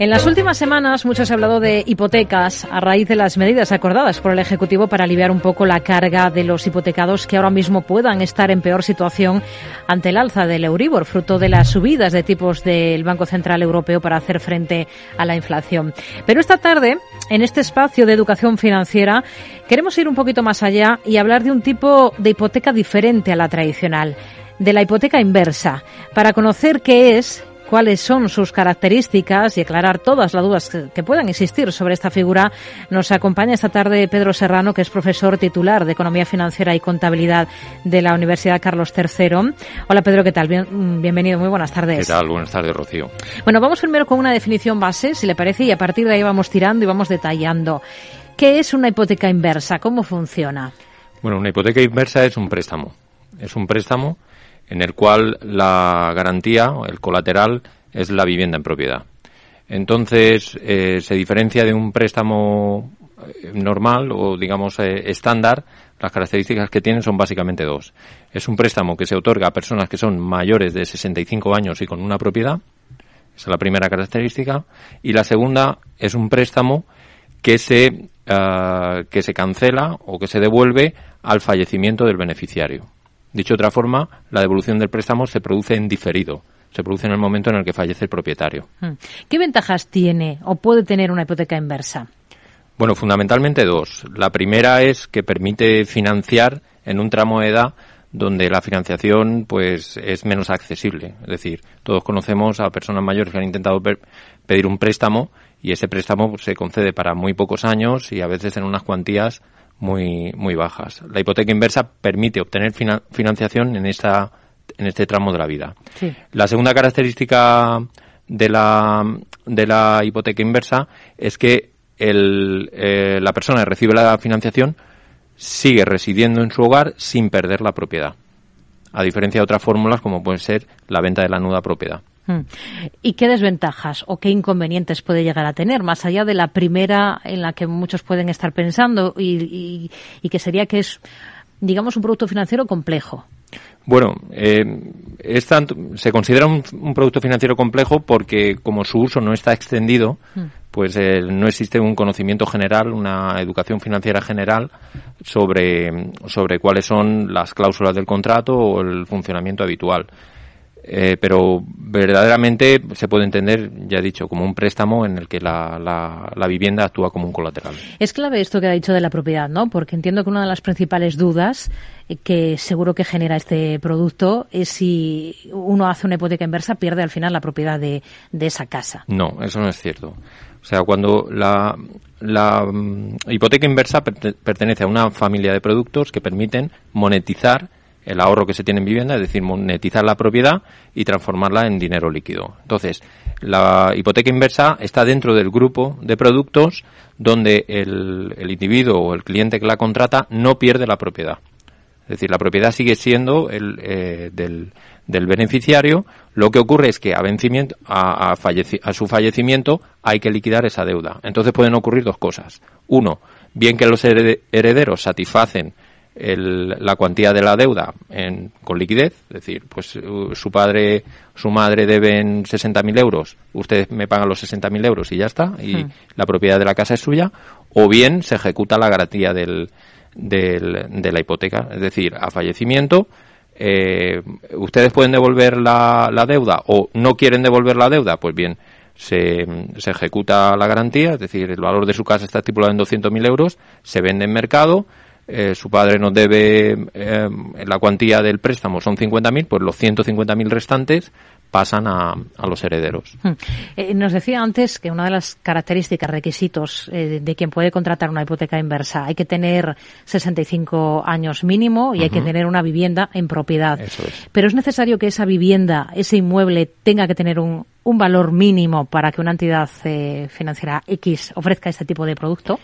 En las últimas semanas mucho se ha hablado de hipotecas a raíz de las medidas acordadas por el Ejecutivo para aliviar un poco la carga de los hipotecados que ahora mismo puedan estar en peor situación ante el alza del Euribor, fruto de las subidas de tipos del Banco Central Europeo para hacer frente a la inflación. Pero esta tarde, en este espacio de educación financiera, queremos ir un poquito más allá y hablar de un tipo de hipoteca diferente a la tradicional de la hipoteca inversa, para conocer qué es, cuáles son sus características y aclarar todas las dudas que, puedan existir sobre esta figura, nos acompaña esta tarde Pedro Serrano, que es profesor titular de Economía Financiera y Contabilidad de la Universidad Carlos III. Hola Pedro, ¿qué tal? bienvenido, muy buenas tardes. ¿Qué tal? Buenas tardes, Rocío. Bueno, vamos primero con una definición base, si le parece, y a partir de ahí vamos tirando y vamos detallando. ¿Qué es una hipoteca inversa? ¿Cómo funciona? Bueno, una hipoteca inversa es un préstamo. Es un préstamo en el cual la garantía, el colateral, es la vivienda en propiedad. Entonces, eh, se diferencia de un préstamo eh, normal o, digamos, eh, estándar. Las características que tienen son básicamente dos. Es un préstamo que se otorga a personas que son mayores de 65 años y con una propiedad. Esa es la primera característica. Y la segunda es un préstamo que se, ah, que se cancela o que se devuelve al fallecimiento del beneficiario. Dicho de otra forma, la devolución del préstamo se produce en diferido, se produce en el momento en el que fallece el propietario. Hmm. ¿Qué ventajas tiene o puede tener una hipoteca inversa? Bueno, fundamentalmente dos. La primera es que permite financiar en un tramo de edad donde la financiación pues es menos accesible. Es decir, todos conocemos a personas mayores que han intentado pedir un préstamo y ese préstamo se concede para muy pocos años y a veces en unas cuantías muy, muy bajas. La hipoteca inversa permite obtener financiación en, esta, en este tramo de la vida. La segunda característica de la, de la hipoteca inversa es que el, eh, la persona que recibe la financiación sigue residiendo en su hogar sin perder la propiedad, a diferencia de otras fórmulas como puede ser la venta de la nuda propiedad. Hmm. ¿Y qué desventajas o qué inconvenientes puede llegar a tener, más allá de la primera en la que muchos pueden estar pensando y, que sería que es, digamos, un producto financiero complejo? Bueno, eh, se considera un, producto financiero complejo porque como su uso no está extendido, hmm. pues eh, no existe un conocimiento general, una educación financiera general sobre, sobre cuáles son las cláusulas del contrato o el funcionamiento habitual. Eh, pero verdaderamente se puede entender, ya he dicho, como un préstamo en el que la, la, vivienda actúa como un colateral. Es clave esto que ha dicho de la propiedad, ¿no? Porque entiendo que una de las principales dudas que seguro que genera este producto es si uno hace una hipoteca inversa, pierde al final la propiedad de, de esa casa. No, eso no es cierto. O sea, cuando la, la mm, hipoteca inversa pertenece a una familia de productos que permiten monetizar el ahorro que se tiene en vivienda, es decir, monetizar la propiedad y transformarla en dinero líquido. Entonces, la hipoteca inversa está dentro del grupo de productos donde el, individuo o el cliente que la contrata no pierde la propiedad. Es decir, la propiedad sigue siendo el, eh, del, beneficiario. Lo que ocurre es que a, vencimiento, a, a su fallecimiento hay que liquidar esa deuda. Entonces pueden ocurrir dos cosas. Uno, bien que los herederos satisfacen la cuantía de la deuda en, con liquidez, es decir, pues su padre, su madre deben 60.000 euros, ustedes me pagan los 60.000 euros y ya está, y hmm. la propiedad de la casa es suya, o bien se ejecuta la garantía del, del, de la hipoteca, es decir, a fallecimiento, eh, ustedes pueden devolver la, la deuda o no quieren devolver la deuda, pues bien, se, se, ejecuta la garantía, es decir, el valor de su casa está estipulado en 200.000 euros, se vende en mercado, eh, su padre nos debe eh, la cuantía del préstamo son 50.000, pues los 150.000 restantes pasan a, a los herederos. Hmm. Eh, nos decía antes que una de las características, requisitos de quien puede contratar una hipoteca inversa, hay que tener 65 años mínimo y hay que tener una vivienda en propiedad. Pero es necesario que esa vivienda, ese inmueble, tenga que tener un, un valor mínimo para que una entidad financiera X ofrezca este tipo de producto.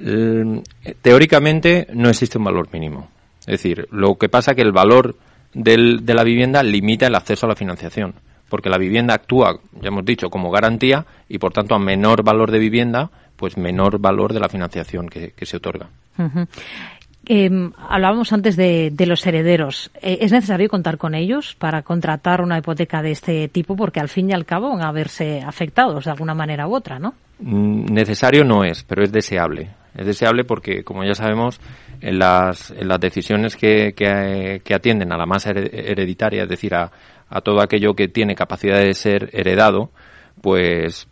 Eh, teóricamente no existe un valor mínimo. Es decir, lo que pasa es que el valor del, de la vivienda limita el acceso a la financiación, porque la vivienda actúa, ya hemos dicho, como garantía y por tanto a menor valor de vivienda, pues menor valor de la financiación que, se otorga. Em, hablábamos antes de, los herederos. Eh, ¿Es necesario contar con ellos para contratar una hipoteca de este tipo? Porque al fin y al cabo van a verse afectados de alguna manera u otra, ¿no? Mm, necesario no es, pero es deseable. Es deseable porque, como ya sabemos, en las, en las decisiones que, que, atienden a la masa hereditaria, es decir, a, a todo aquello que tiene capacidad de ser heredado, pues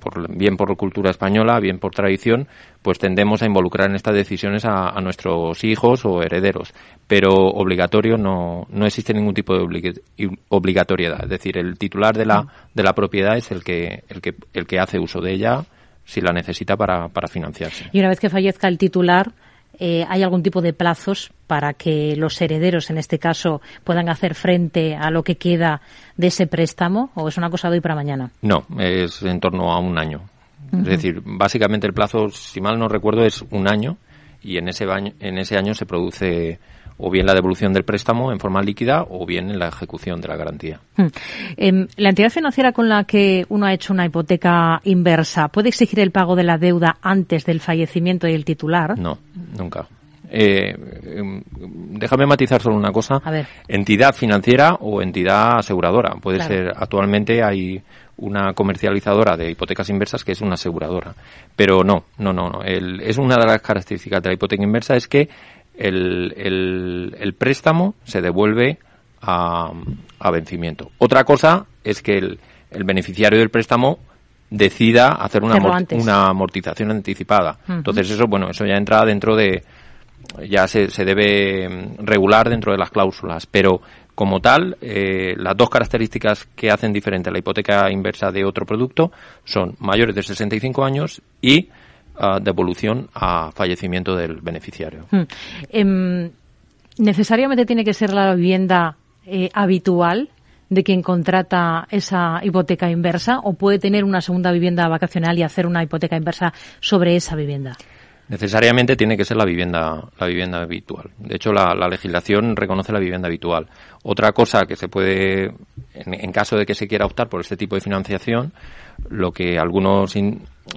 por, bien por cultura española, bien por tradición, pues tendemos a involucrar en estas decisiones a, nuestros hijos o herederos. Pero obligatorio no, no existe ningún tipo de obligatoriedad. Es decir, el titular de la, de la propiedad es el que, el que, el que hace uso de ella si la necesita para, para financiarse. Y una vez que fallezca el titular, eh, ¿hay algún tipo de plazos para que los herederos, en este caso, puedan hacer frente a lo que queda de ese préstamo? ¿O es una cosa de hoy para mañana? No, es en torno a un año. Es decir, básicamente el plazo, si mal no recuerdo, es un año y en ese, año, en ese año se produce o bien la devolución del préstamo en forma líquida o bien en la ejecución de la garantía. Em, ¿La entidad financiera con la que uno ha hecho una hipoteca inversa puede exigir el pago de la deuda antes del fallecimiento del titular? No, nunca. Eh, em, déjame matizar solo una cosa. Entidad financiera o entidad aseguradora. Puede ser, actualmente hay una comercializadora de hipotecas inversas que es una aseguradora. Pero no, no, no, no. es una de las características de la hipoteca inversa es que el, el, préstamo se devuelve a, a, vencimiento. Otra cosa es que el, el beneficiario del préstamo decida hacer una, una amortización anticipada. Entonces eso, bueno, eso ya entra dentro de, ya se, se debe mm, regular dentro de las cláusulas, pero como tal, eh, las dos características que hacen diferente a la hipoteca inversa de otro producto son mayores de 65 años y devolución a fallecimiento del beneficiario. Hmm. Em, ¿Necesariamente tiene que ser la vivienda eh, habitual de quien contrata esa hipoteca inversa o puede tener una segunda vivienda vacacional y hacer una hipoteca inversa sobre esa vivienda? Necesariamente tiene que ser la vivienda, la vivienda habitual. De hecho, la, legislación reconoce la vivienda habitual. Otra cosa que se puede, en, caso de que se quiera optar por este tipo de financiación, lo que algunos,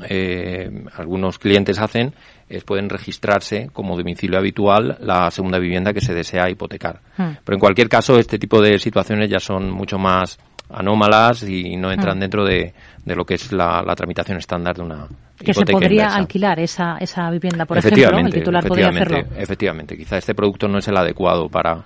eh, algunos clientes hacen es pueden registrarse como domicilio habitual la segunda vivienda que se desea hipotecar. Hmm. Pero en cualquier caso, este tipo de situaciones ya son mucho más anómalas y no entran hmm. dentro de, de, lo que es la, la tramitación estándar de una, que se podría alquilar esa, esa vivienda, por ejemplo, el titular podría hacerlo. Efectivamente, quizá este producto no es el adecuado para,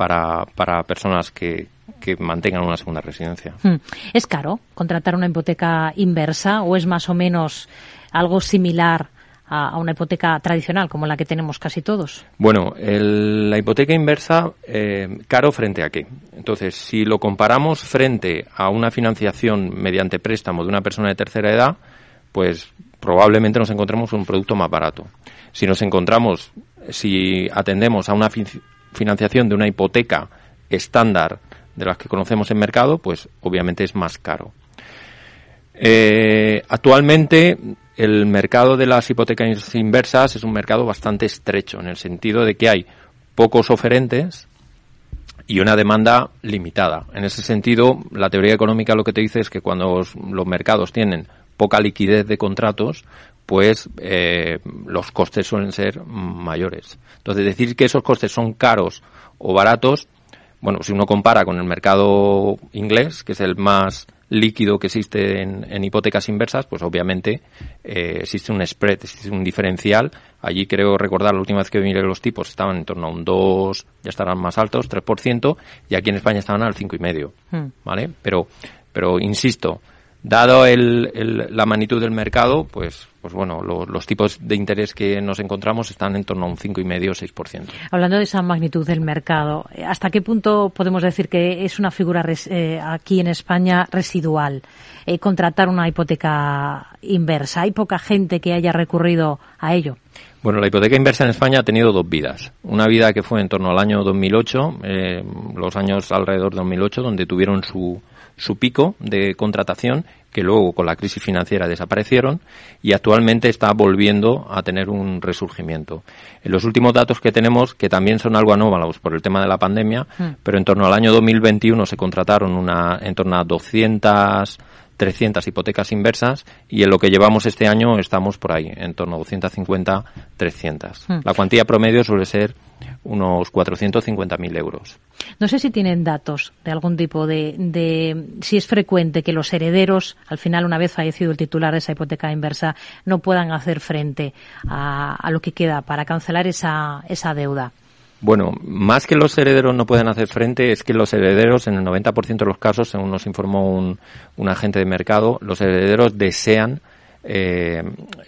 para, para personas que, que mantengan una segunda residencia. Hmm. ¿Es caro contratar una hipoteca inversa o es más o menos algo similar a, una hipoteca tradicional como la que tenemos casi todos? Bueno, la hipoteca inversa, eh, caro frente a qué. Entonces, si lo comparamos frente a una financiación mediante préstamo de una persona de tercera edad, pues probablemente nos encontremos un producto más barato. Si nos encontramos, si atendemos a una financiación de una hipoteca estándar de las que conocemos en mercado, pues obviamente es más caro. Eh, actualmente el mercado de las hipotecas inversas es un mercado bastante estrecho en el sentido de que hay pocos oferentes y una demanda limitada. En ese sentido, la teoría económica lo que te dice es que cuando los mercados tienen poca liquidez de contratos, pues eh, los costes suelen ser mayores. Entonces, decir que esos costes son caros o baratos, bueno, si uno compara con el mercado inglés, que es el más líquido que existe en, hipotecas inversas, pues obviamente eh, existe un spread, existe un diferencial. Allí creo recordar la última vez que miré los tipos estaban en torno a un 2, ya estarán más altos, 3%, y aquí en España estaban al 5,5%. Hmm. ¿Vale? Pero, pero insisto, Dado el, la magnitud del mercado, pues, pues bueno, los tipos de interés que nos encontramos están en torno a un 5,5 o 6%. Hablando de esa magnitud del mercado, ¿hasta qué punto podemos decir que es una figura eh, aquí en España residual eh, contratar una hipoteca inversa? ¿Hay poca gente que haya recurrido a ello? Bueno, la hipoteca inversa en España ha tenido dos vidas. Una vida que fue en torno al año 2008, eh, los años alrededor de 2008, donde tuvieron su, su pico de contratación que luego con la crisis financiera desaparecieron y actualmente está volviendo a tener un resurgimiento. En los últimos datos que tenemos, que también son algo anómalos por el tema de la pandemia, hmm. pero en torno al año 2021 se contrataron una, en torno a 200 300 hipotecas inversas y en lo que llevamos este año estamos por ahí, en torno a 250, 300. Hmm. La cuantía promedio suele ser unos 450.000 euros. No sé si tienen datos de algún tipo de, de, si es frecuente que los herederos, al final, una vez fallecido el titular de esa hipoteca inversa, no puedan hacer frente a, a lo que queda para cancelar esa, esa deuda. Bueno, más que los herederos no pueden hacer frente, es que los herederos, en el 90% de los casos, según nos informó un, un agente de mercado, los herederos desean eh,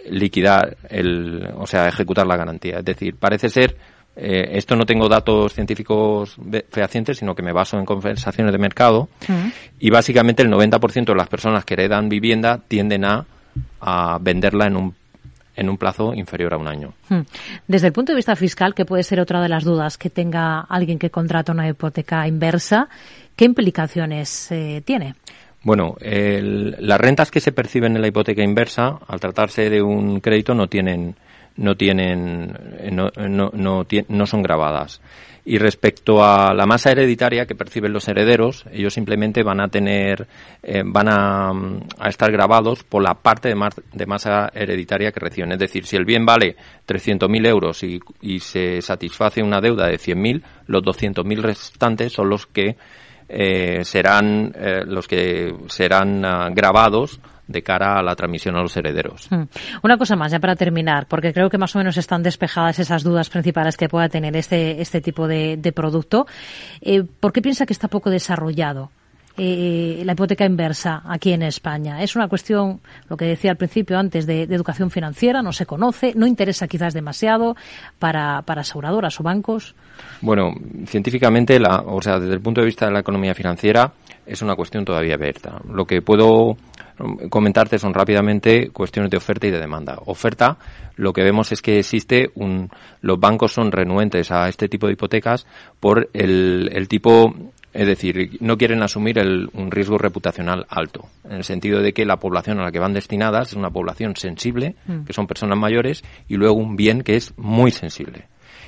liquidar, el, o sea, ejecutar la garantía. Es decir, parece ser, eh, esto no tengo datos científicos fehacientes, sino que me baso en conversaciones de mercado, y básicamente el 90% de las personas que heredan vivienda tienden a, a venderla en un en un plazo inferior a un año. Hmm. Desde el punto de vista fiscal, que puede ser otra de las dudas que tenga alguien que contrata una hipoteca inversa, ¿qué implicaciones eh, tiene? Bueno, las rentas que se perciben en la hipoteca inversa, al tratarse de un crédito, no tienen, no tienen, no, no, no, no son grabadas. Y respecto a la masa hereditaria que perciben los herederos, ellos simplemente van a tener, eh, van a, a, estar grabados por la parte de, de, masa hereditaria que reciben. Es decir, si el bien vale 300.000 euros y, y, se satisface una deuda de 100.000, los 200.000 restantes son los que eh, serán eh, los que serán uh, grabados de cara a la transmisión a los herederos. Hmm. Una cosa más, ya para terminar, porque creo que más o menos están despejadas esas dudas principales que pueda tener este, este tipo de, de producto. Eh, ¿Por qué piensa que está poco desarrollado? Eh, la hipoteca inversa aquí en España. Es una cuestión, lo que decía al principio antes, de, de educación financiera, no se conoce, no interesa quizás demasiado para, para aseguradoras o bancos. Bueno, científicamente, la, o sea, desde el punto de vista de la economía financiera, es una cuestión todavía abierta. Lo que puedo comentarte son rápidamente cuestiones de oferta y de demanda. Oferta, lo que vemos es que existe un, los bancos son renuentes a este tipo de hipotecas por el, el tipo es decir, no quieren asumir el, un riesgo reputacional alto, en el sentido de que la población a la que van destinadas es una población sensible, mm. que son personas mayores, y luego un bien que es muy sensible.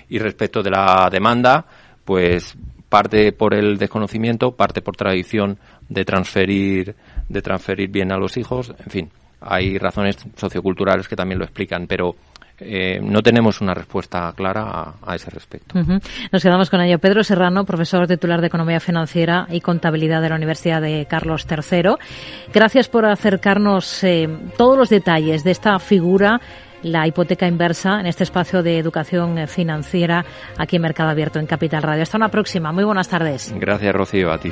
Y respecto de la demanda, pues parte por el desconocimiento, parte por tradición de transferir, de transferir bien a los hijos, en fin, hay razones socioculturales que también lo explican, pero eh, no tenemos una respuesta clara a, ese respecto. Nos quedamos con ello. Pedro Serrano, profesor titular de Economía Financiera y Contabilidad de la Universidad de Carlos III. Gracias por acercarnos eh, todos los detalles de esta figura la hipoteca inversa en este espacio de educación eh, financiera aquí en Mercado Abierto en Capital Radio. Hasta una próxima. Muy buenas tardes. Gracias, Rocío, a ti.